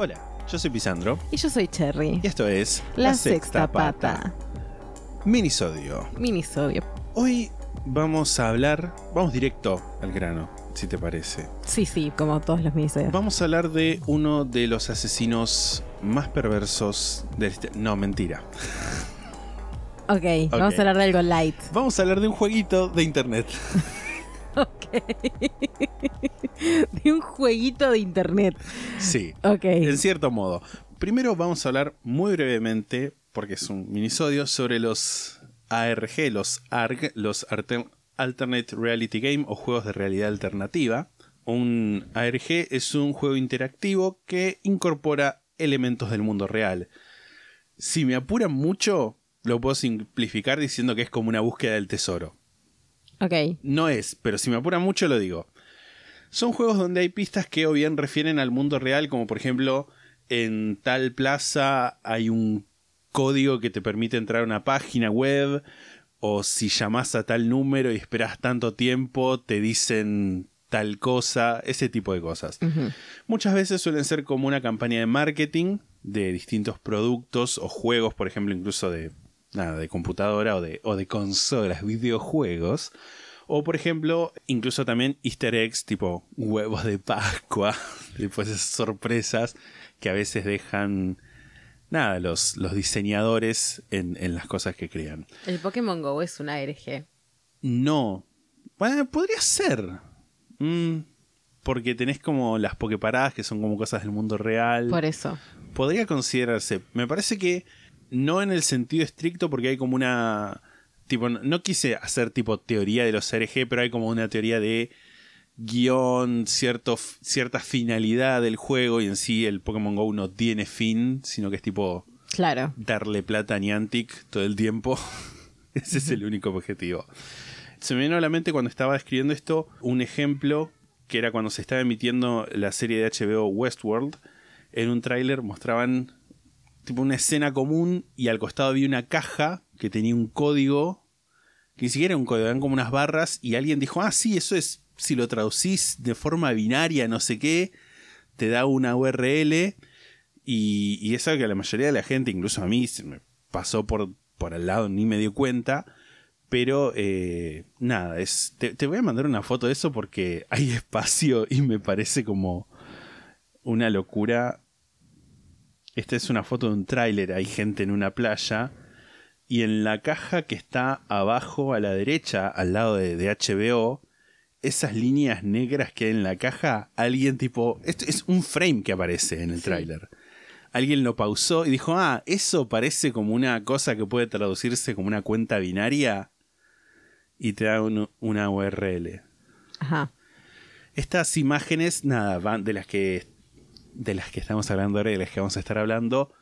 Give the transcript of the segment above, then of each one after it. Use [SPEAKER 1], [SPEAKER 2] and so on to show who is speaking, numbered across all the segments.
[SPEAKER 1] Hola, yo soy Pisandro
[SPEAKER 2] Y yo soy Cherry.
[SPEAKER 1] y esto es
[SPEAKER 2] La, sexta pata.
[SPEAKER 1] Minisodio.
[SPEAKER 2] Minisodio.
[SPEAKER 1] Hoy vamos a hablar, vamos directo al grano, si te parece.
[SPEAKER 2] Sí, sí, como todos los minisodios.
[SPEAKER 1] Vamos a hablar de uno de los asesinos más perversos de este... No, mentira.
[SPEAKER 2] Ok, vamos a hablar de algo light.
[SPEAKER 1] Vamos a hablar de un jueguito de internet.
[SPEAKER 2] Ok. de un jueguito de internet.
[SPEAKER 1] Sí,
[SPEAKER 2] Ok.
[SPEAKER 1] en cierto modo. Primero vamos a hablar muy brevemente, porque es un minisodio, sobre los ARG, los ARG, los Alternate Reality Game o juegos de realidad alternativa. Un ARG es un juego interactivo que incorpora elementos del mundo real. Si me apuran mucho, lo puedo simplificar diciendo que es como una búsqueda del tesoro.
[SPEAKER 2] Ok.
[SPEAKER 1] No es, pero si me apura mucho lo digo. Son juegos donde hay pistas que o bien refieren al mundo real, como por ejemplo, en tal plaza hay un código que te permite entrar a una página web, o si llamas a tal número y esperas tanto tiempo, te dicen tal cosa, ese tipo de cosas. Muchas veces suelen ser como una campaña de marketing de distintos productos o juegos, por ejemplo, incluso de nada, de computadora o de, o de consolas, videojuegos. O por ejemplo, incluso también easter eggs tipo huevos de Pascua, tipo esas sorpresas que a veces dejan nada, los, los diseñadores en, en las cosas que crean.
[SPEAKER 2] El Pokémon Go es una ARG.
[SPEAKER 1] No. Bueno, podría ser. Mm, porque tenés como las pokeparadas que son como cosas del mundo real.
[SPEAKER 2] Por eso.
[SPEAKER 1] Podría considerarse. Me parece que no en el sentido estricto porque hay como una... Tipo, no- quise hacer tipo teoría de los RG, pero hay como una teoría de guion, cierto, cierta finalidad del juego y en sí el Pokémon Go no tiene fin, sino que es tipo
[SPEAKER 2] Claro.
[SPEAKER 1] darle plata a Niantic todo el tiempo. Ese es el único objetivo. Se me vino a la mente cuando estaba escribiendo esto un ejemplo que era cuando se estaba emitiendo la serie de HBO Westworld. En un tráiler mostraban tipo una escena común y al costado había una caja que tenía un código que ni siquiera era un código, eran como unas barras y alguien dijo, ah, sí, eso es, si lo traducís de forma binaria, no sé qué, te da una URL y, y es algo que a la mayoría de la gente, incluso a mí, se me pasó por, por al lado, ni me dio cuenta. Pero eh, nada, es, te, te voy a mandar una foto de eso porque hay espacio y me parece como una locura. Esta es una foto de un tráiler, hay gente en una playa y en la caja que está abajo a la derecha, al lado de, de HBO, esas líneas negras que hay en la caja, alguien tipo... Esto es un frame que aparece en el tráiler. Alguien lo pausó y dijo, ah, eso parece como una cosa que puede traducirse como una cuenta binaria y te da un- una URL.
[SPEAKER 2] Ajá.
[SPEAKER 1] Estas imágenes, nada, van de las que de las que estamos hablando ahora y de las que vamos a estar hablando,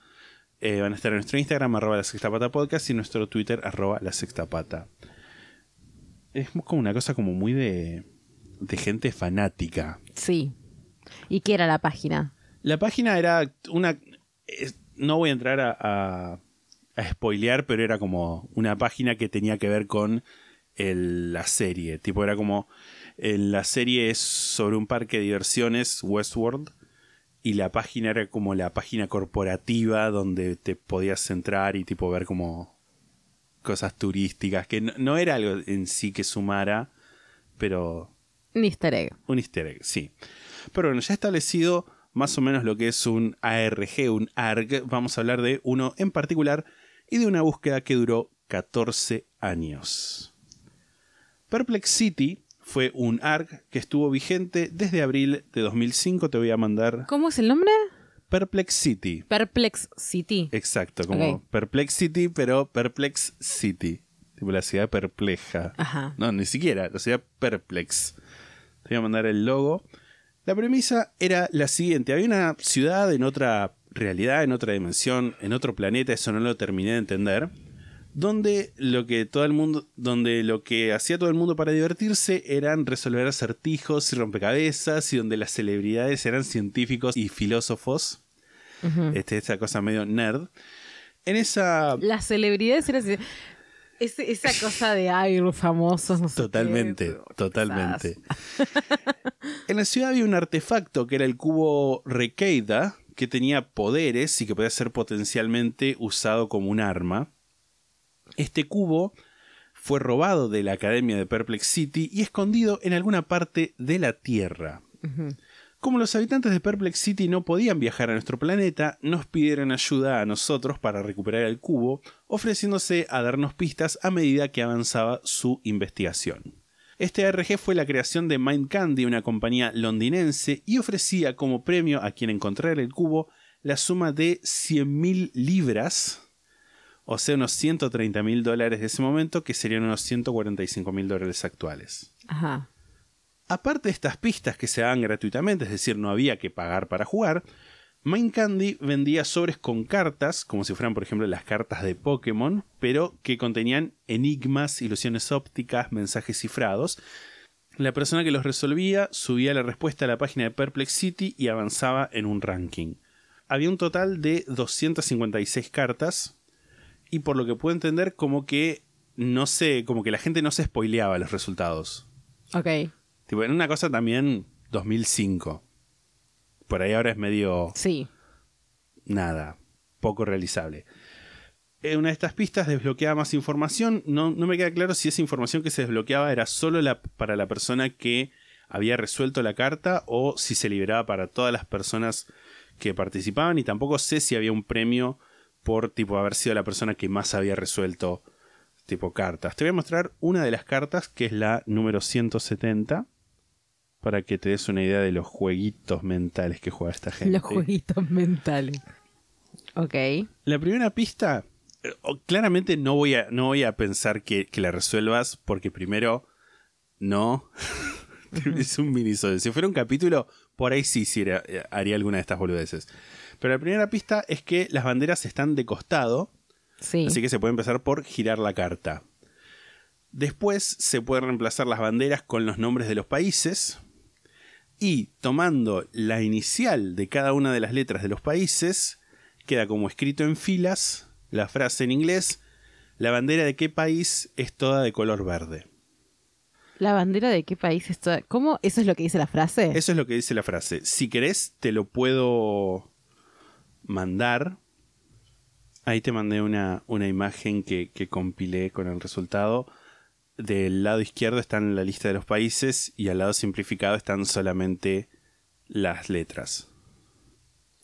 [SPEAKER 1] eh, van a estar en nuestro Instagram, arroba la sexta pata podcast, y en nuestro Twitter, arroba la sexta pata. Es como una cosa como muy de, de gente fanática.
[SPEAKER 2] Sí. ¿Y qué era la página?
[SPEAKER 1] La página era una... es- no voy a entrar a, a, a spoilear, pero era como una página que tenía que ver con el- la serie. Tipo, era como... eh, la serie es sobre un parque de diversiones, Westworld, y la página era como la página corporativa donde te podías entrar y tipo ver como cosas turísticas, que no, no era algo en sí que sumara, pero
[SPEAKER 2] Un easter egg.
[SPEAKER 1] un easter egg, sí. Pero bueno, ya establecido más o menos lo que es un ARG, un ARG, vamos a hablar de uno en particular y de una búsqueda que duró 14 años. Perplexity fue un ARG que estuvo vigente desde abril de 2005. Te voy a mandar
[SPEAKER 2] ¿Cómo es el nombre?
[SPEAKER 1] Perplexity.
[SPEAKER 2] Perplex City.
[SPEAKER 1] Exacto, como
[SPEAKER 2] Ok.
[SPEAKER 1] Perplexity, pero Perplex City. Tipo la ciudad perpleja.
[SPEAKER 2] Ajá.
[SPEAKER 1] No, ni siquiera, la ciudad perplex. Te voy a mandar el logo. La premisa era la siguiente. Había una ciudad en otra realidad, en otra dimensión, en otro planeta, eso no lo terminé de entender, donde lo que todo el mundo, donde lo que hacía todo el mundo para divertirse eran resolver acertijos y rompecabezas y donde las celebridades eran científicos y filósofos. este, esta cosa medio nerd. En esa
[SPEAKER 2] Las celebridades eran... esa cosa de, ay, los famosos, no sé qué,
[SPEAKER 1] Totalmente, totalmente. en la ciudad había un artefacto que era el cubo Rekeida, que tenía poderes y que podía ser potencialmente usado como un arma. Este cubo fue robado de la academia de Perplex City y escondido en alguna parte de la Tierra. Como los habitantes de Perplex City no podían viajar a nuestro planeta, nos pidieron ayuda a nosotros para recuperar el cubo, ofreciéndose a darnos pistas a medida que avanzaba su investigación. Este ARG fue la creación de Mind Candy, una compañía londinense, y ofrecía como premio a quien encontrara el cubo la suma de 100.000 libras, o sea, unos 130.000 dólares de ese momento, que serían unos 145.000 dólares actuales.
[SPEAKER 2] Ajá.
[SPEAKER 1] Aparte de estas pistas que se daban gratuitamente, es decir, no había que pagar para jugar, Mind Candy vendía sobres con cartas, como si fueran por ejemplo las cartas de Pokémon, pero que contenían enigmas, ilusiones ópticas, mensajes cifrados. La persona que los resolvía subía la respuesta a la página de Perplex City y avanzaba en un ranking. Había un total de 256 cartas y por lo que puedo entender como que no sé, como que la gente no se spoileaba los resultados.
[SPEAKER 2] Ok.
[SPEAKER 1] Tipo, en una cosa también 2005. Por ahí ahora es medio
[SPEAKER 2] Sí.
[SPEAKER 1] nada, poco realizable. Eh, una de estas pistas desbloqueaba más información. No, no me queda claro si esa información que se desbloqueaba era solo la- para la persona que había resuelto la carta o si se liberaba para todas las personas que participaban. Y tampoco sé si había un premio por tipo haber sido la persona que más había resuelto tipo cartas. Te voy a mostrar una de las cartas que es la número 170 para que te des una idea de los jueguitos mentales que juega esta gente.
[SPEAKER 2] Los jueguitos mentales. Ok.
[SPEAKER 1] La primera pista, eh, claramente no voy a, no voy a pensar que, que la resuelvas, porque primero, no. es un minisodio. Si fuera un capítulo, por ahí sí, sí eh, haría alguna de estas boludeces. Pero la primera pista es que las banderas están de costado,
[SPEAKER 2] Sí.
[SPEAKER 1] así que se puede empezar por girar la carta. Después se pueden reemplazar las banderas con los nombres de los países. Y tomando la inicial de cada una de las letras de los países, queda como escrito en filas la frase en inglés, la bandera de qué país es toda de color verde.
[SPEAKER 2] ¿La bandera de qué país es toda? ¿Cómo? ¿Eso es lo que dice la frase?
[SPEAKER 1] Eso es lo que dice la frase. Si querés, te lo puedo mandar. Ahí te mandé una, una imagen que, que compilé con el resultado. Del lado izquierdo están la lista de los países y al lado simplificado están solamente las letras.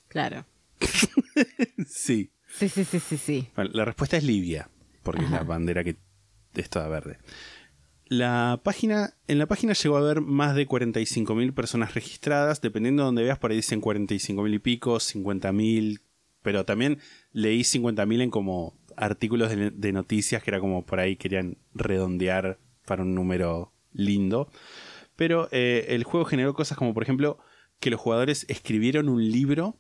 [SPEAKER 2] Claro.
[SPEAKER 1] Sí.
[SPEAKER 2] Sí, sí, sí, sí, sí.
[SPEAKER 1] Bueno, la respuesta es Libia, porque es la bandera que es toda verde. La página, en la página llegó a haber más de 45.000 personas registradas, dependiendo de donde veas, por ahí dicen 45.000 y pico, 50.000, pero también leí 50.000 en como artículos de, de noticias que era como por ahí querían redondear para un número lindo. Pero eh, el juego generó cosas como, por ejemplo, que los jugadores escribieron un libro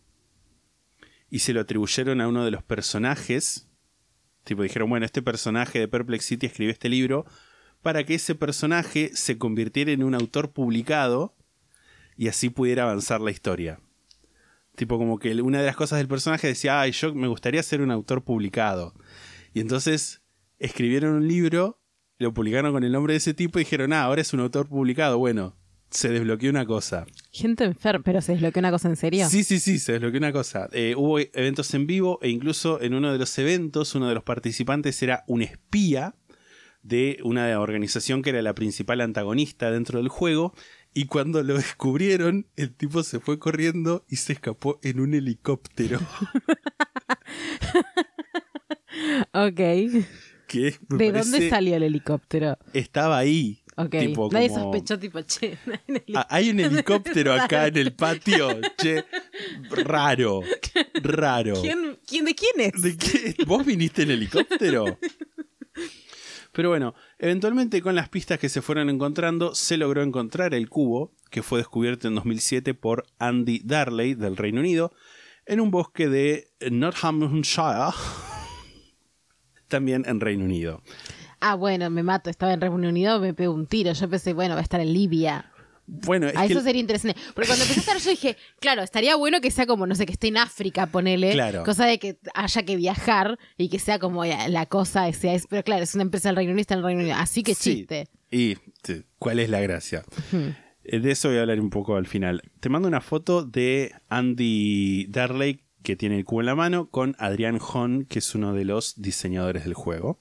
[SPEAKER 1] y se lo atribuyeron a uno de los personajes. Tipo, dijeron, bueno, este personaje de Perplex City escribió este libro para que ese personaje se convirtiera en un autor publicado y así pudiera avanzar la historia. Tipo, como que una de las cosas del personaje decía, ay, yo me gustaría ser un autor publicado. Y entonces escribieron un libro, lo publicaron con el nombre de ese tipo y dijeron, ah, ahora es un autor publicado. Bueno, se desbloqueó una cosa.
[SPEAKER 2] Gente enferma, pero se desbloqueó una cosa en serio.
[SPEAKER 1] Sí, sí, sí, se desbloqueó una cosa. Eh, hubo eventos en vivo e incluso en uno de los eventos uno de los participantes era un espía de una organización que era la principal antagonista dentro del juego y cuando lo descubrieron el tipo se fue corriendo y se escapó en un helicóptero.
[SPEAKER 2] Ok.
[SPEAKER 1] que
[SPEAKER 2] ¿De dónde salió el helicóptero?
[SPEAKER 1] Estaba ahí.
[SPEAKER 2] Ok.
[SPEAKER 1] Tipo,
[SPEAKER 2] Nadie
[SPEAKER 1] como-
[SPEAKER 2] sospechó, tipo, che.
[SPEAKER 1] Ah, Hay un helicóptero acá en el patio. Che, raro. Raro.
[SPEAKER 2] ¿Quién, quién, ¿De quién es?
[SPEAKER 1] ¿De qué? ¿Vos viniste en helicóptero? Pero bueno, eventualmente con las pistas que se fueron encontrando, se logró encontrar el cubo, que fue descubierto en 2007 por Andy Darley del Reino Unido, en un bosque de Nottinghamshire, también en Reino Unido.
[SPEAKER 2] Ah, bueno, me mato. Estaba en Reino Unido, me pego un tiro. Yo pensé, bueno, va a estar en Libia.
[SPEAKER 1] Bueno, es
[SPEAKER 2] A
[SPEAKER 1] que
[SPEAKER 2] eso sería interesante. Porque cuando empecé a estar yo dije, claro, estaría bueno que sea como, no sé, que esté en África, ponele.
[SPEAKER 1] Claro.
[SPEAKER 2] Cosa de que haya que viajar y que sea como la cosa, sea, es, pero claro, es una empresa del Reino Unido, está en el Reino Unido. Así que
[SPEAKER 1] Sí.
[SPEAKER 2] chiste.
[SPEAKER 1] ¿Y cuál es la gracia? Eh, De eso voy a hablar un poco al final. Te mando una foto de Andy Darley, que tiene el cubo en la mano, con Adrián Hon, que es uno de los diseñadores del juego.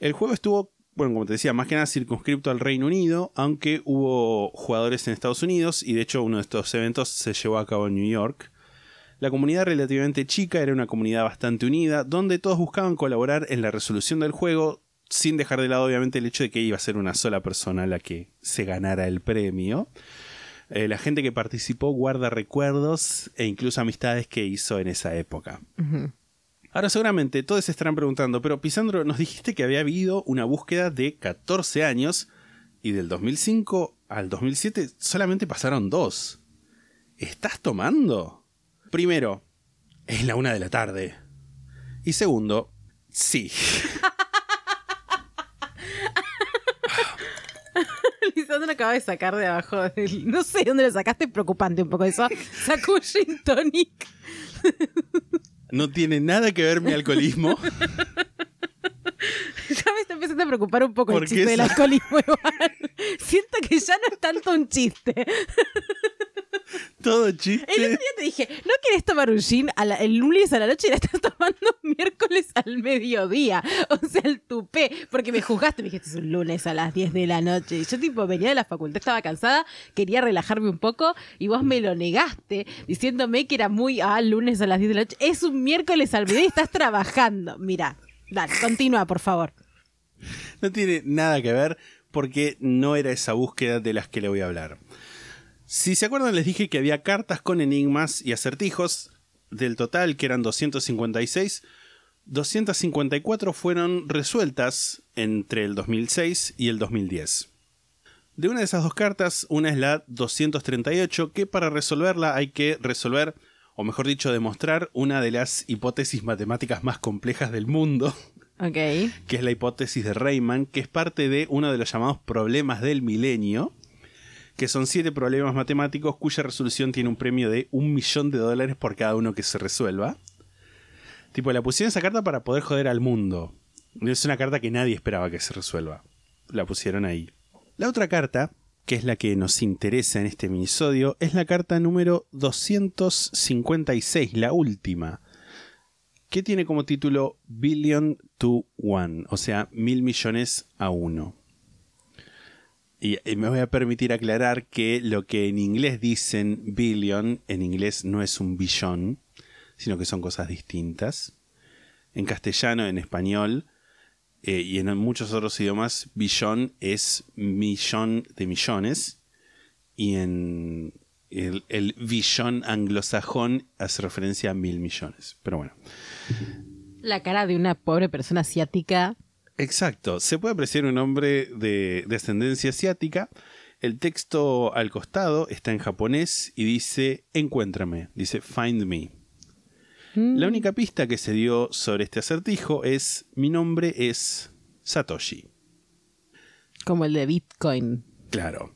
[SPEAKER 1] El juego estuvo, bueno, como te decía, más que nada circunscripto al Reino Unido, aunque hubo jugadores en Estados Unidos y de hecho uno de estos eventos se llevó a cabo en New York. La comunidad relativamente chica era una comunidad bastante unida, donde todos buscaban colaborar en la resolución del juego, sin dejar de lado obviamente el hecho de que iba a ser una sola persona la que se ganara el premio. Eh, la gente que participó guarda recuerdos e incluso amistades que hizo en esa época. Ahora seguramente todos se estarán preguntando, pero Pisandro, nos dijiste que había habido una búsqueda de 14 años y del 2005 al 2007 solamente pasaron dos. ¿Estás tomando? Primero, es la una de la tarde. Y segundo, sí.
[SPEAKER 2] Lisandro acaba de sacar de abajo del- No sé dónde lo sacaste, preocupante un poco eso. Sacó un gin tonic.
[SPEAKER 1] No tiene nada que ver mi alcoholismo.
[SPEAKER 2] Ya me está empezando a preocupar un poco el
[SPEAKER 1] ¿Por qué
[SPEAKER 2] chiste del alcoholismo igual. Siento que ya no es tanto un chiste.
[SPEAKER 1] Todo
[SPEAKER 2] El otro
[SPEAKER 1] chiste.
[SPEAKER 2] día te dije, ¿no querés tomar un gin a la- el lunes a la noche y la estás tomando miércoles al mediodía? O sea, el tupé. Porque me juzgaste, me dijiste, es un lunes a las 10 de la noche. Y yo tipo venía de la facultad, estaba cansada, quería relajarme un poco y vos me lo negaste diciéndome que era muy, ah, lunes a las 10 de la noche. Es un miércoles al mediodía y estás trabajando. Mira, dale, continúa, por favor.
[SPEAKER 1] No tiene nada que ver porque no era esa búsqueda de las que le voy a hablar. Si se acuerdan, les dije que había cartas con enigmas y acertijos. Del total, que eran 256, 254 fueron resueltas entre el 2006 y el 2010. De una de esas dos cartas, una es la 238, que para resolverla hay que resolver, o mejor dicho, demostrar una de las hipótesis matemáticas más complejas del mundo
[SPEAKER 2] Ok.
[SPEAKER 1] que es la hipótesis de Rayman, que es parte de uno de los llamados problemas del milenio, que son siete problemas matemáticos cuya resolución tiene un premio de un millón de dólares por cada uno que se resuelva. Tipo, la pusieron esa carta para poder joder al mundo. Es una carta que nadie esperaba que se resuelva. La pusieron ahí. La otra carta, que es la que nos interesa en este minisodio, es la carta número 256, la última que tiene como título Billion to One, o sea, mil millones a uno. Y, me voy a permitir aclarar que lo que en inglés dicen billion, en inglés no es un billón, sino que son cosas distintas. En castellano, en español eh, y en muchos otros idiomas, billón es millón de millones. Y en el billón anglosajón hace referencia a mil millones. Pero bueno.
[SPEAKER 2] La cara de una pobre persona asiática.
[SPEAKER 1] Exacto, se puede apreciar un hombre de descendencia asiática. El texto al costado está en japonés y dice encuéntrame, dice find me. La única pista que se dio sobre este acertijo es mi nombre es Satoshi.
[SPEAKER 2] Como el de Bitcoin.
[SPEAKER 1] Claro.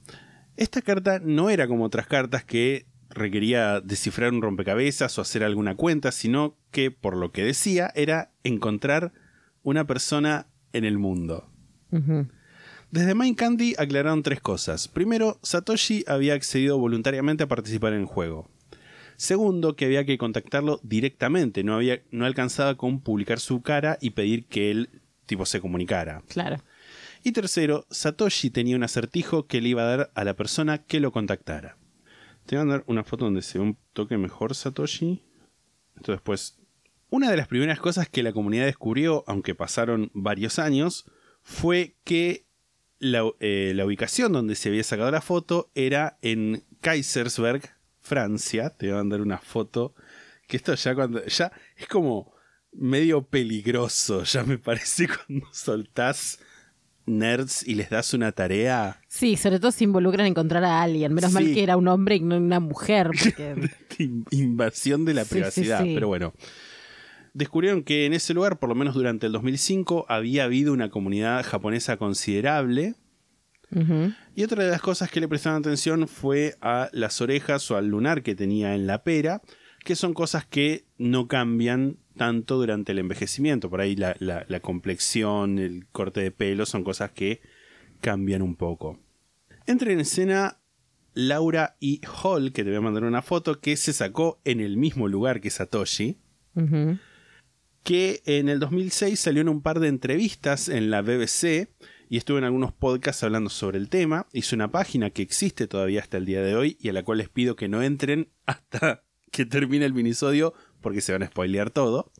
[SPEAKER 1] Esta carta no era como otras cartas que requería descifrar un rompecabezas o hacer alguna cuenta, sino que, por lo que decía, era encontrar una persona en el mundo. Desde Mind Candy aclararon tres cosas. Primero, Satoshi había accedido voluntariamente a participar en el juego. Segundo, que había que contactarlo directamente, no, había, no alcanzaba con publicar su cara y pedir que él tipo se comunicara.
[SPEAKER 2] Claro.
[SPEAKER 1] Y tercero, Satoshi tenía un acertijo que le iba a dar a la persona que lo contactara. Te voy a dar una foto donde se ve un toque mejor Satoshi. Entonces, pues, una de las primeras cosas que la comunidad descubrió, aunque pasaron varios años, fue que la, eh, la ubicación donde se había sacado la foto era en Kaisersberg, Francia. Te voy a mandar una foto. Que esto ya cuando. ya es como medio peligroso, ya me parece, cuando soltás nerds y les das una tarea.
[SPEAKER 2] Sí, sobre todo se involucran en encontrar a alguien. Menos mal que era un hombre y no una mujer. Porque...
[SPEAKER 1] invasión de la
[SPEAKER 2] sí,
[SPEAKER 1] privacidad,
[SPEAKER 2] sí.
[SPEAKER 1] pero bueno. Descubrieron que en ese lugar, por lo menos durante el 2005, había habido una comunidad japonesa considerable. Y otra de las cosas que le prestaron atención fue a las orejas o al lunar que tenía en la pera, que son cosas que no cambian tanto durante el envejecimiento. Por ahí la, la- la complexión, el corte de pelo son cosas que cambian un poco. Entra en escena Laura E. Hall, que te voy a mandar una foto, que se sacó en el mismo lugar que Satoshi
[SPEAKER 2] Ujú.
[SPEAKER 1] Que en el 2006 salió en un par de entrevistas en la BBC y estuvo en algunos podcasts hablando sobre el tema. Hizo una página que existe todavía hasta el día de hoy y a la cual les pido que no entren hasta que termine el minisodio porque se van a spoilear todo.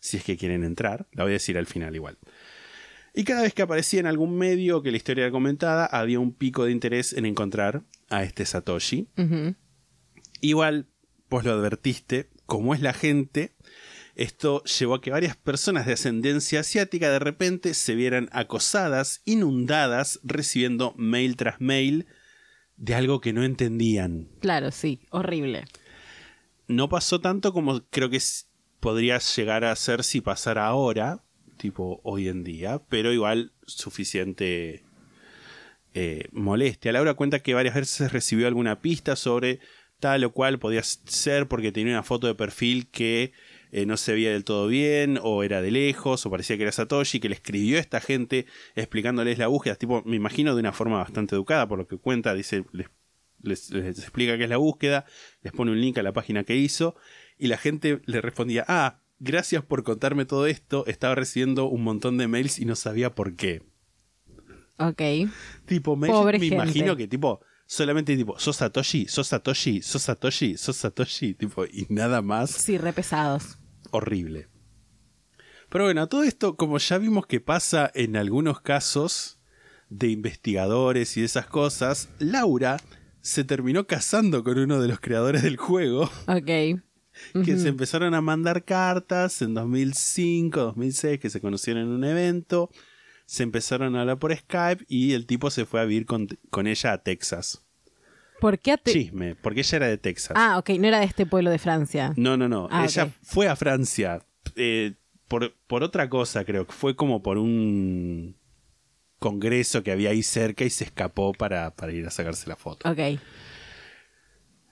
[SPEAKER 1] Si es que quieren entrar, la voy a decir al final igual. Y cada vez que aparecía en algún medio que la historia era comentada, había un pico de interés en encontrar a este Satoshi. Igual, vos lo advertiste, como es la gente, esto llevó a que varias personas de ascendencia asiática de repente se vieran acosadas, inundadas, recibiendo mail tras mail de algo que no entendían.
[SPEAKER 2] Claro, sí. Horrible.
[SPEAKER 1] No pasó tanto como creo que podría llegar a ser si pasara ahora, tipo hoy en día, pero igual suficiente eh, molestia. Laura cuenta que varias veces recibió alguna pista sobre tal o cual podía ser porque tenía una foto de perfil que eh, no se veía del todo bien o era de lejos o parecía que era Satoshi que le escribió a esta gente explicándoles la búsqueda tipo me imagino de una forma bastante educada por lo que cuenta dice les, les- les explica qué es la búsqueda les pone un link a la página que hizo y la gente le respondía ah gracias por contarme todo esto estaba recibiendo un montón de mails y no sabía por qué
[SPEAKER 2] Ok.
[SPEAKER 1] Tipo, me,
[SPEAKER 2] Pobre
[SPEAKER 1] me
[SPEAKER 2] gente.
[SPEAKER 1] imagino que tipo, solamente tipo, sos Satoshi, sos Satoshi, sos Satoshi, sos Satoshi, tipo, y nada más
[SPEAKER 2] Sí, re pesados.
[SPEAKER 1] Horrible. Pero bueno, todo esto, como ya vimos que pasa en algunos casos de investigadores y esas cosas, Laura se terminó casando con uno de los creadores del juego,
[SPEAKER 2] Ok.
[SPEAKER 1] que se empezaron a mandar cartas en 2005, 2006, que se conocieron en un evento, se empezaron a hablar por Skype y el tipo se fue a vivir con, con ella a Texas.
[SPEAKER 2] ¿Por qué a te-
[SPEAKER 1] Chisme, porque ella era de Texas.
[SPEAKER 2] Ah, ok. No era de este pueblo de Francia.
[SPEAKER 1] No, no, no.
[SPEAKER 2] Ah,
[SPEAKER 1] ella fue a Francia eh, por, por otra cosa, creo que fue como por un congreso que había ahí cerca y se escapó para, para ir a sacarse la foto.
[SPEAKER 2] Ok.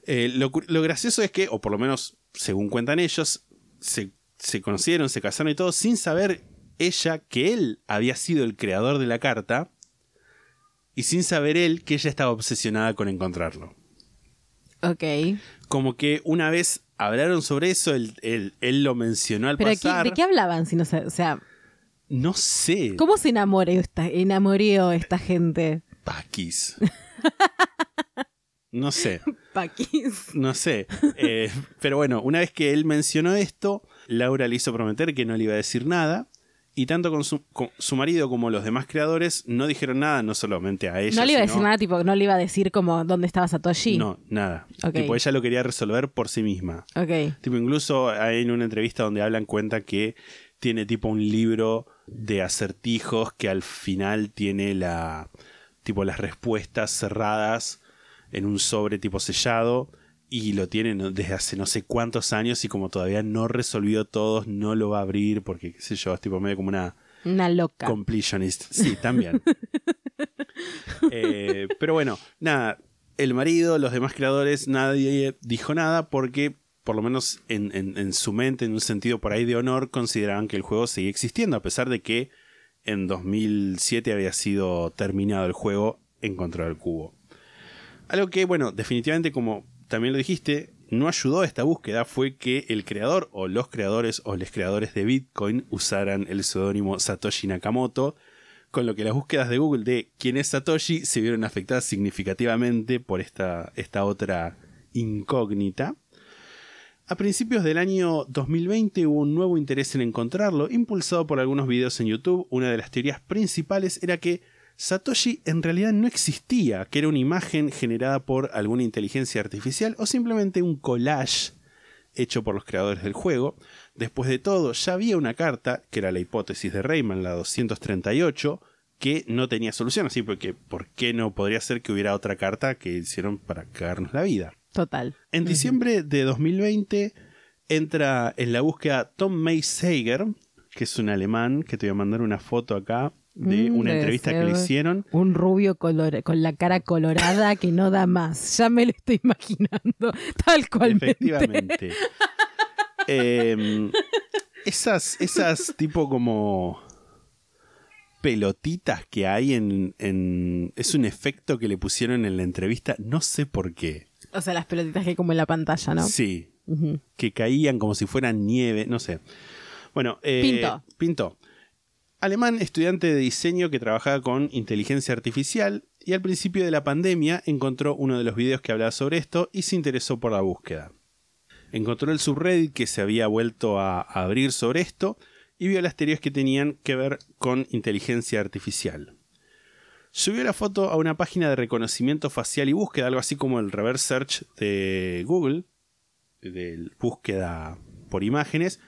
[SPEAKER 1] Eh, lo, lo gracioso es que, o por lo menos según cuentan ellos, se, se conocieron, se casaron y todo sin saber ella que él había sido el creador de la carta y sin saber él que ella estaba obsesionada con encontrarlo.
[SPEAKER 2] Ok.
[SPEAKER 1] Como que una vez hablaron sobre eso, él, él- él lo mencionó al
[SPEAKER 2] Pero
[SPEAKER 1] pasar.
[SPEAKER 2] ¿de qué hablaban? Si no o sea,
[SPEAKER 1] No sé.
[SPEAKER 2] ¿cómo se enamoró esta, esta gente?
[SPEAKER 1] Paquis. No sé,
[SPEAKER 2] Paquis.
[SPEAKER 1] no sé. Eh, pero bueno, una vez que él mencionó esto, Laura le hizo prometer que no le iba a decir nada. Y tanto con su, con su marido como los demás creadores no dijeron nada, no solamente a ella.
[SPEAKER 2] No le iba a decir nada, tipo, no le iba a decir como dónde estaba Satoshi.
[SPEAKER 1] No, nada.
[SPEAKER 2] Ok.
[SPEAKER 1] Tipo, ella lo quería resolver por sí misma.
[SPEAKER 2] Ok.
[SPEAKER 1] Tipo, incluso hay en una entrevista donde hablan cuenta que tiene tipo un libro de acertijos que al final tiene la tipo las respuestas cerradas en un sobre tipo sellado y lo tiene desde hace no sé cuántos años y como todavía no resolvió todos no lo va a abrir porque qué sé yo es tipo medio como una
[SPEAKER 2] Una loca.
[SPEAKER 1] completionist. Sí también. Eh, pero bueno nada el marido los demás creadores nadie dijo nada porque por lo menos en, en- en su mente en un sentido por ahí de honor consideraban que el juego seguía existiendo a pesar de que en 2007 había sido terminado el juego en contra del cubo. Algo que, bueno, definitivamente como también lo dijiste, no ayudó a esta búsqueda fue que el creador o los creadores o los creadores de Bitcoin usaran el seudónimo Satoshi Nakamoto, con lo que las búsquedas de Google de quién es Satoshi se vieron afectadas significativamente por esta, esta otra incógnita. A principios del año 2020 hubo un nuevo interés en encontrarlo, impulsado por algunos videos en YouTube. Una de las teorías principales era que Satoshi en realidad no existía, que era una imagen generada por alguna inteligencia artificial o simplemente un collage hecho por los creadores del juego, Después de todo, ya había una carta, que era la hipótesis de Rayman, la 238, que no tenía solución, así porque ¿por qué no podría ser que hubiera otra carta que hicieron para cagarnos la vida?
[SPEAKER 2] Total.
[SPEAKER 1] En diciembre de 2020 entra en la búsqueda Tom May Sager, que es un alemán, que te voy a mandar una foto acá de
[SPEAKER 2] Mm,
[SPEAKER 1] una
[SPEAKER 2] debe
[SPEAKER 1] entrevista que le hicieron.
[SPEAKER 2] Un rubio color- con la cara colorada que no da más. Ya me lo estoy imaginando. Tal cual.
[SPEAKER 1] Efectivamente. Em, esas, esas tipo como pelotitas que hay en, en- Es un efecto que le pusieron en la entrevista, no sé por qué.
[SPEAKER 2] O sea, las pelotitas que hay como en la pantalla, ¿no?
[SPEAKER 1] Sí, que caían como si fueran nieve, no sé. Bueno, eh,
[SPEAKER 2] Pinto.
[SPEAKER 1] Pinto. Alemán, estudiante de diseño que trabajaba con inteligencia artificial y al principio de la pandemia encontró uno de los videos que hablaba sobre esto y se interesó por la búsqueda. Encontró el subreddit que se había vuelto a abrir sobre esto y vio las teorías que tenían que ver con inteligencia artificial. Subió la foto a una página de reconocimiento facial y búsqueda, algo así como el reverse search de Google, de búsqueda por imágenes,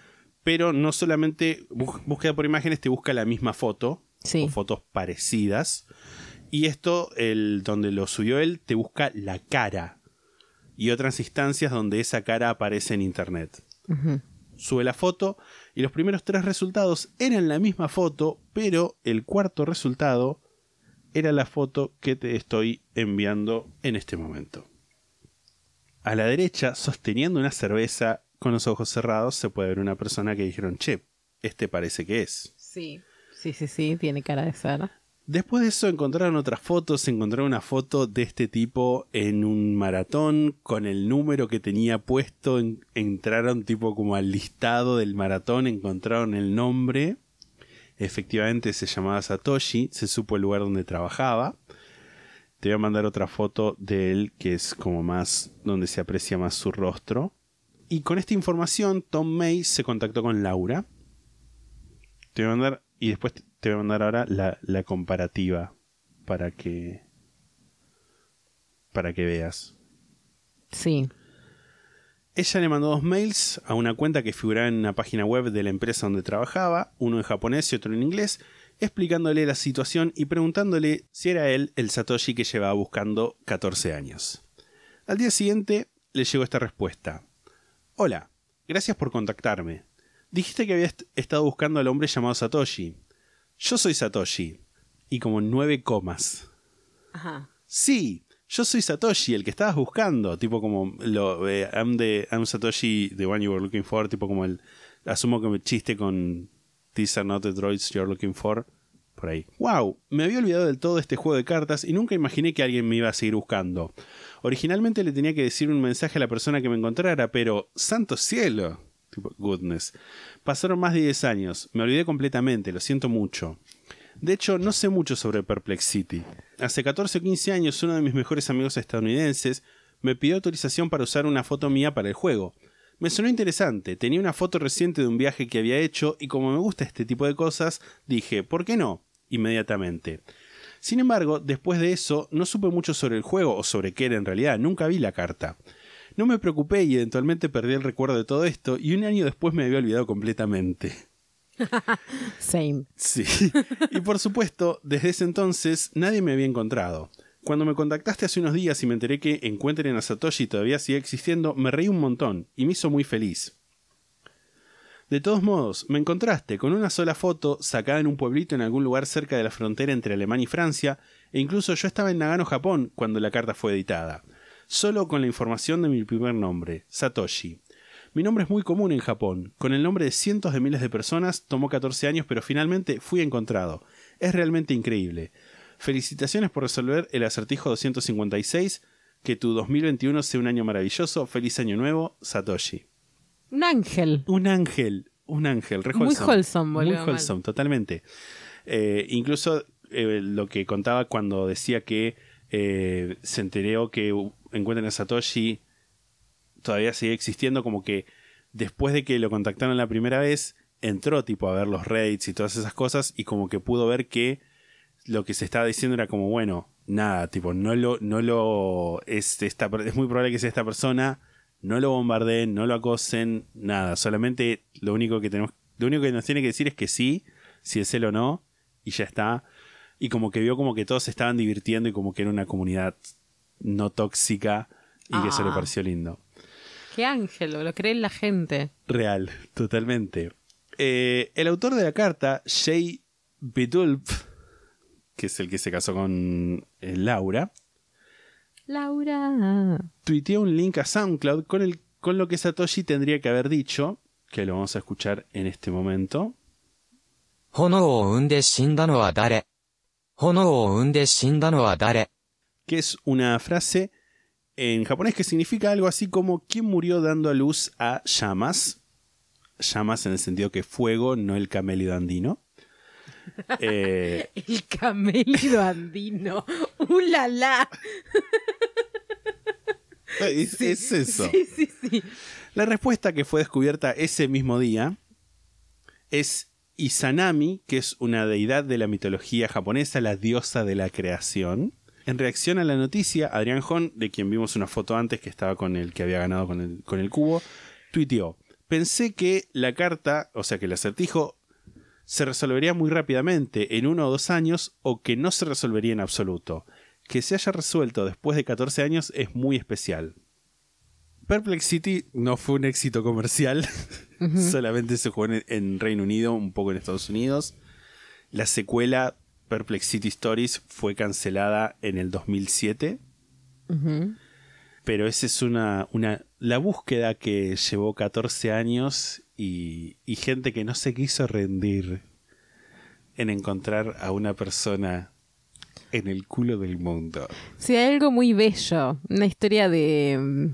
[SPEAKER 1] pero no solamente bú- búsqueda por imágenes te busca la misma foto
[SPEAKER 2] Sí.
[SPEAKER 1] o fotos parecidas. Y esto, el, donde lo subió él, te busca la cara y otras instancias donde esa cara aparece en internet. Sube la foto y los primeros tres resultados eran la misma foto, pero el cuarto resultado era la foto que te estoy enviando en este momento. A la derecha, sosteniendo una cerveza con los ojos cerrados, se puede ver una persona que dijeron, che, este parece que es.
[SPEAKER 2] Sí. Sí, sí, sí, tiene cara de ser.
[SPEAKER 1] Después de eso encontraron otras fotos, encontraron una foto de este tipo en un maratón con el número que tenía puesto, en- entraron tipo como al listado del maratón, encontraron el nombre, efectivamente se llamaba Satoshi, se supo el lugar donde trabajaba. Te voy a mandar otra foto de él que es como más donde se aprecia más su rostro. Y con esta información Tom May se contactó con Laura. Te voy a mandar y después te- voy a mandar ahora la, la comparativa para que para que veas.
[SPEAKER 2] Sí.
[SPEAKER 1] Ella le mandó dos mails a una cuenta que figuraba en una página web de la empresa donde trabajaba, uno en japonés y otro en inglés, explicándole la situación y preguntándole si era él el Satoshi que llevaba buscando 14 años. Al día siguiente le llegó esta respuesta. Hola, gracias por contactarme. Dijiste que habías est- estado buscando al hombre llamado Satoshi. Yo soy Satoshi. Y como nueve comas.
[SPEAKER 2] Ajá.
[SPEAKER 1] Sí, yo soy Satoshi, el que estabas buscando. Tipo como lo eh, I'm, the, I'm Satoshi, the one you were looking for. Tipo como el. Asumo que me chiste con These are not the droids you're looking for. Por ahí. ¡Wow! Me había olvidado del todo de este juego de cartas y nunca imaginé que alguien me iba a seguir buscando. Originalmente le tenía que decir un mensaje a la persona que me encontrara, pero. ¡Santo cielo! Goodness. Pasaron más de 10 años. Me olvidé completamente, lo siento mucho. De hecho, no sé mucho sobre Perplexity. Hace 14 o 15 años, uno de mis mejores amigos estadounidenses me pidió autorización para usar una foto mía para el juego. Me sonó interesante, tenía una foto reciente de un viaje que había hecho y como me gusta este tipo de cosas, dije, ¿por qué no? Inmediatamente. Sin embargo, después de eso, no supe mucho sobre el juego o sobre qué era en realidad, nunca vi la carta. No me preocupé y eventualmente perdí el recuerdo de todo esto y un año después me había olvidado completamente.
[SPEAKER 2] Same.
[SPEAKER 1] Sí. Y por supuesto, desde ese entonces nadie me había encontrado. Cuando me contactaste hace unos días y me enteré que Encuentren a Satoshi todavía sigue existiendo, me reí un montón y me hizo muy feliz. De todos modos, me encontraste con una sola foto sacada en un pueblito en algún lugar cerca de la frontera entre Alemania y Francia, e incluso yo estaba en Nagano, Japón, cuando la carta fue editada. Solo con la información de mi primer nombre, Satoshi. Mi nombre es muy común en Japón. Con el nombre de cientos de miles de personas, tomó 14 años, pero finalmente fui encontrado. Es realmente increíble. Felicitaciones por resolver el acertijo 256. Que tu 2021 sea un año maravilloso. Feliz año nuevo, Satoshi.
[SPEAKER 2] Un ángel.
[SPEAKER 1] Un ángel, un ángel, re
[SPEAKER 2] Muy
[SPEAKER 1] wholesome.
[SPEAKER 2] wholesome, boludo,
[SPEAKER 1] Muy
[SPEAKER 2] mal.
[SPEAKER 1] wholesome, totalmente. Eh, incluso eh, lo que contaba cuando decía que eh, se enteró que encuentran a Satoshi todavía sigue existiendo, como que después de que lo contactaron la primera vez, entró tipo a ver los raids y todas esas cosas y como que pudo ver que lo que se estaba diciendo era como, bueno, nada, tipo, no lo, no lo, es, esta, es muy probable que sea esta persona, no lo bombardeen, no lo acosen, nada. Solamente lo único que tenemos, lo único que nos tiene que decir es que sí, si es él o no, y ya está. Y como que vio como que todos se estaban divirtiendo y como que era una comunidad no tóxica y que eso le
[SPEAKER 2] Ah.
[SPEAKER 1] pareció lindo.
[SPEAKER 2] Qué ángel, lo cree la gente.
[SPEAKER 1] Real, totalmente. Eh, el autor de la carta, Jay Bidulp, que es el que se casó con eh, Laura,
[SPEAKER 2] Laura.
[SPEAKER 1] Tuiteó un link a SoundCloud con, el, con lo que Satoshi tendría que haber dicho, que lo vamos a escuchar en este momento. Que es una frase en japonés que significa algo así como ¿Quién murió dando a luz a llamas? Llamas en el sentido que fuego, no el camelio andino. Eh,
[SPEAKER 2] El camélido andino. ¡Uh, la, la!
[SPEAKER 1] es, es eso.
[SPEAKER 2] Sí, sí, sí.
[SPEAKER 1] La respuesta que fue descubierta ese mismo día es Izanami, que es una deidad de la mitología japonesa, la diosa de la creación. En reacción a la noticia, Adrián Hon, de quien vimos una foto antes que estaba con el que había ganado con el, con el cubo, tuiteó: Pensé que la carta, o sea que el acertijo, se resolvería muy rápidamente, en uno o dos años, o que no se resolvería en absoluto. Que se haya resuelto después de 14 años es muy especial. Perplexity no fue un éxito comercial, solamente se jugó en, en Reino Unido, un poco en Estados Unidos. La secuela Perplexity Stories fue cancelada en el 2007, pero esa es una, una la búsqueda que llevó 14 años y, y gente que no se quiso rendir en encontrar a una persona en el culo del mundo.
[SPEAKER 2] Sí, hay algo muy bello. Una historia de.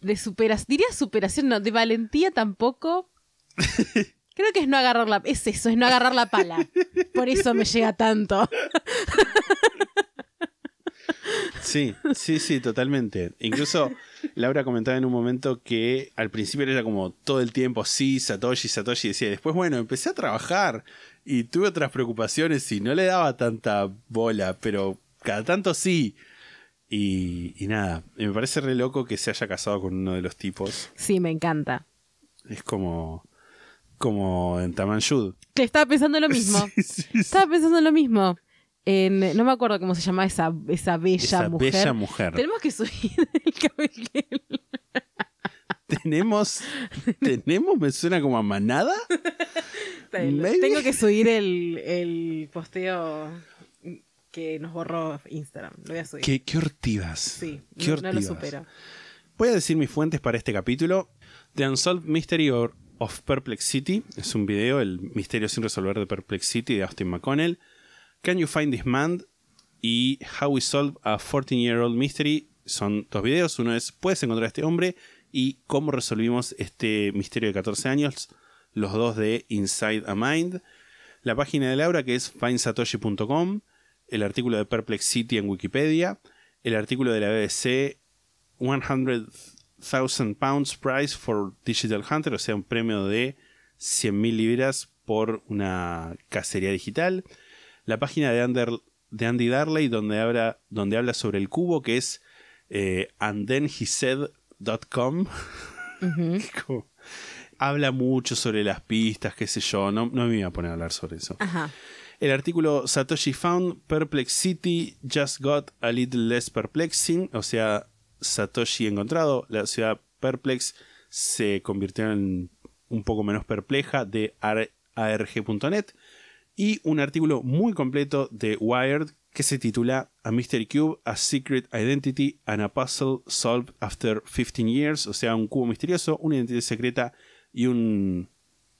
[SPEAKER 2] De superación. Diría superación, no, de valentía tampoco. Creo que es no agarrar la. Es eso, es no agarrar la pala. Por eso me llega tanto.
[SPEAKER 1] Sí, sí, sí, totalmente. Incluso Laura comentaba en un momento que al principio era como todo el tiempo, sí, Satoshi, Satoshi, decía, después, bueno, empecé a trabajar y tuve otras preocupaciones y no le daba tanta bola, pero cada tanto sí. Y, y nada, me parece re loco que se haya casado con uno de los tipos.
[SPEAKER 2] Sí, me encanta.
[SPEAKER 1] Es como, como en Tamanjud.
[SPEAKER 2] Que estaba pensando lo mismo.
[SPEAKER 1] Sí, sí, sí.
[SPEAKER 2] Estaba pensando lo mismo. En- no me acuerdo cómo se llama esa, esa bella
[SPEAKER 1] Esa
[SPEAKER 2] mujer.
[SPEAKER 1] bella mujer.
[SPEAKER 2] Tenemos que subir el cabello.
[SPEAKER 1] Tenemos, tenemos, me suena como a manada.
[SPEAKER 2] Tengo que subir el, el posteo que nos borró Instagram. Lo voy a subir.
[SPEAKER 1] Qué, qué hortivas.
[SPEAKER 2] Sí,
[SPEAKER 1] qué
[SPEAKER 2] no, no lo supero.
[SPEAKER 1] Voy a decir mis fuentes para este capítulo. The Unsolved Mystery of Perplexity es un video, el misterio sin resolver de Perplexity de Austin McConnell. Can You Find This Man? y How We Solve a 14-Year-Old Mystery son dos videos. Uno es ¿Puedes encontrar a este hombre? y cómo resolvimos este misterio de 14 años. Los dos de Inside a Mind. La página de Laura que es findsatoshi.com. El artículo de Perplexity en Wikipedia. El artículo de la BBC 100,000 pounds prize for Digital Hunter, o sea, un premio de 100.000 libras por una cacería digital. La página de, Andy Darley, donde habla, donde habla sobre el cubo, que es eh, andthenhesaid.com. Habla mucho sobre las pistas, qué sé yo. No, no me iba a poner a hablar sobre eso.
[SPEAKER 2] Ajá.
[SPEAKER 1] El artículo Satoshi Found Perplexity Just Got a Little Less Perplexing, o sea, Satoshi encontrado, la ciudad perplex se convirtió en un poco menos perpleja de ar- arg.net y un artículo muy completo de Wired que se titula A Mystery Cube, A Secret Identity and a Puzzle Solved After 15 Years, o sea, un cubo misterioso, una identidad secreta y un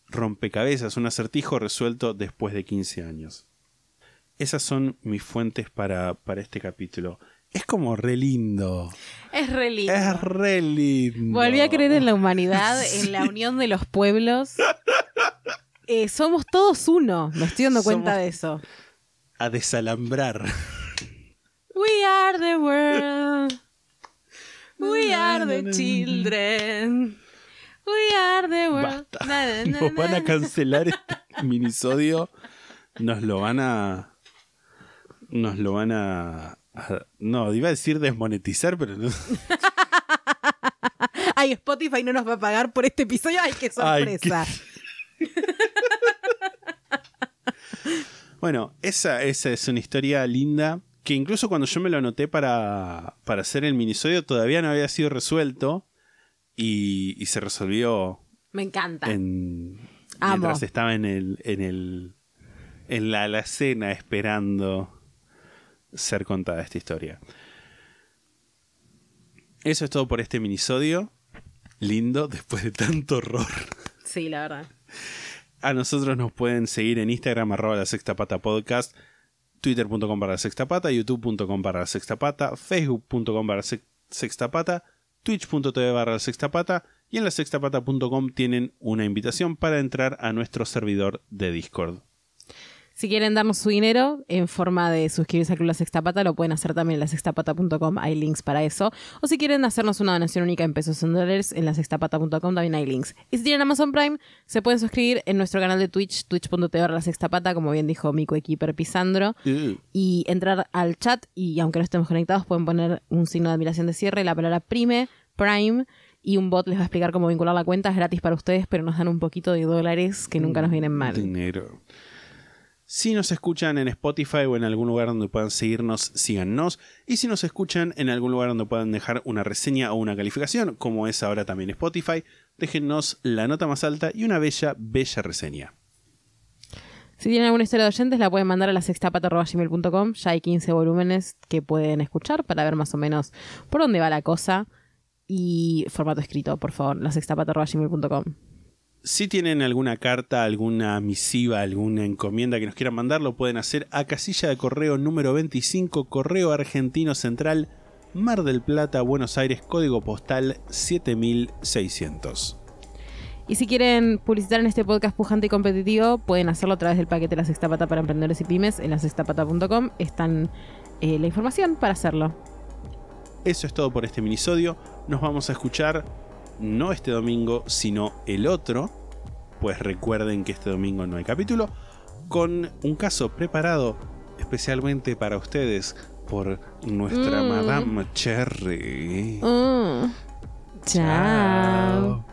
[SPEAKER 1] rompecabezas, un acertijo resuelto después de 15 años. Esas son mis fuentes para, para este capítulo. Es como re lindo.
[SPEAKER 2] Es re lindo.
[SPEAKER 1] Es re lindo.
[SPEAKER 2] Volví a creer en la humanidad, en la unión de los pueblos. Eh, somos todos uno. Me estoy dando cuenta
[SPEAKER 1] Somos-
[SPEAKER 2] de eso.
[SPEAKER 1] A desalambrar.
[SPEAKER 2] We are the world. We are the children. We are the world.
[SPEAKER 1] Basta.
[SPEAKER 2] Na, na, na,
[SPEAKER 1] Nos van a cancelar este minisodio. Nos lo van a. Nos lo van a. a- no, iba a decir desmonetizar, pero no.
[SPEAKER 2] Ay, Spotify no nos va a pagar por este episodio. Ay, qué
[SPEAKER 1] Ay,
[SPEAKER 2] sorpresa.
[SPEAKER 1] Bueno, esa, esa es una historia linda que incluso cuando yo me lo anoté para, para hacer el minisodio todavía no había sido resuelto y, y se resolvió
[SPEAKER 2] Me encanta.
[SPEAKER 1] en,
[SPEAKER 2] Amo.
[SPEAKER 1] mientras estaba en el, en el en la alacena esperando ser contada esta historia. Eso es todo por este minisodio. Lindo, después de tanto horror.
[SPEAKER 2] Sí, la verdad.
[SPEAKER 1] A nosotros nos pueden seguir en Instagram, arroba la sexta pata podcast, twitter.com para la sexta pata, youtube.com para la sexta pata, facebook.com para la sex- sexta pata, twitch.tv barra la sexta pata y en la sextapata.com tienen una invitación para entrar a nuestro servidor de Discord.
[SPEAKER 2] Si quieren darnos su dinero en forma de suscribirse al Club La Sexta Pata, lo pueden hacer también en lasextapata.com, hay links para eso. O si quieren hacernos una donación única en pesos o en dólares, en lasextapata.com también hay links. Y si tienen Amazon Prime, se pueden suscribir en nuestro canal de Twitch, twitch.tv la sexta pata, como bien dijo mi coequiper Pisandro, y entrar al chat y aunque no estemos conectados, pueden poner un signo de admiración de cierre, la palabra prime, prime, y un bot les va a explicar cómo vincular la cuenta. Es gratis para ustedes, pero nos dan un poquito de dólares que nunca nos vienen mal.
[SPEAKER 1] Dinero. Si nos escuchan en Spotify o en algún lugar donde puedan seguirnos, síganos. Y si nos escuchan en algún lugar donde puedan dejar una reseña o una calificación, como es ahora también Spotify, déjennos la nota más alta y una bella, bella reseña.
[SPEAKER 2] Si tienen alguna historia de oyentes, la pueden mandar a la sextapata.gmail.com. Ya hay 15 volúmenes que pueden escuchar para ver más o menos por dónde va la cosa. Y formato escrito, por favor, la sextapata.gmail.com.
[SPEAKER 1] Si tienen alguna carta, alguna misiva, alguna encomienda que nos quieran mandar, lo pueden hacer a casilla de correo número 25, Correo Argentino Central, Mar del Plata, Buenos Aires, código postal 7600.
[SPEAKER 2] Y si quieren publicitar en este podcast pujante y competitivo, pueden hacerlo a través del paquete La Sextapata para emprendedores y pymes en la sextapata.com. Están eh, la información para hacerlo.
[SPEAKER 1] Eso es todo por este minisodio. Nos vamos a escuchar no este domingo, sino el otro. Pues recuerden que este domingo no hay capítulo. Con un caso preparado especialmente para ustedes por nuestra
[SPEAKER 2] Mm.
[SPEAKER 1] Madame Cherry.
[SPEAKER 2] Mm. Chao.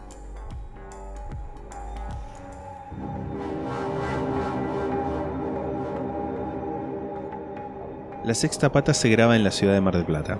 [SPEAKER 1] La sexta pata se graba en la ciudad de Mar del Plata.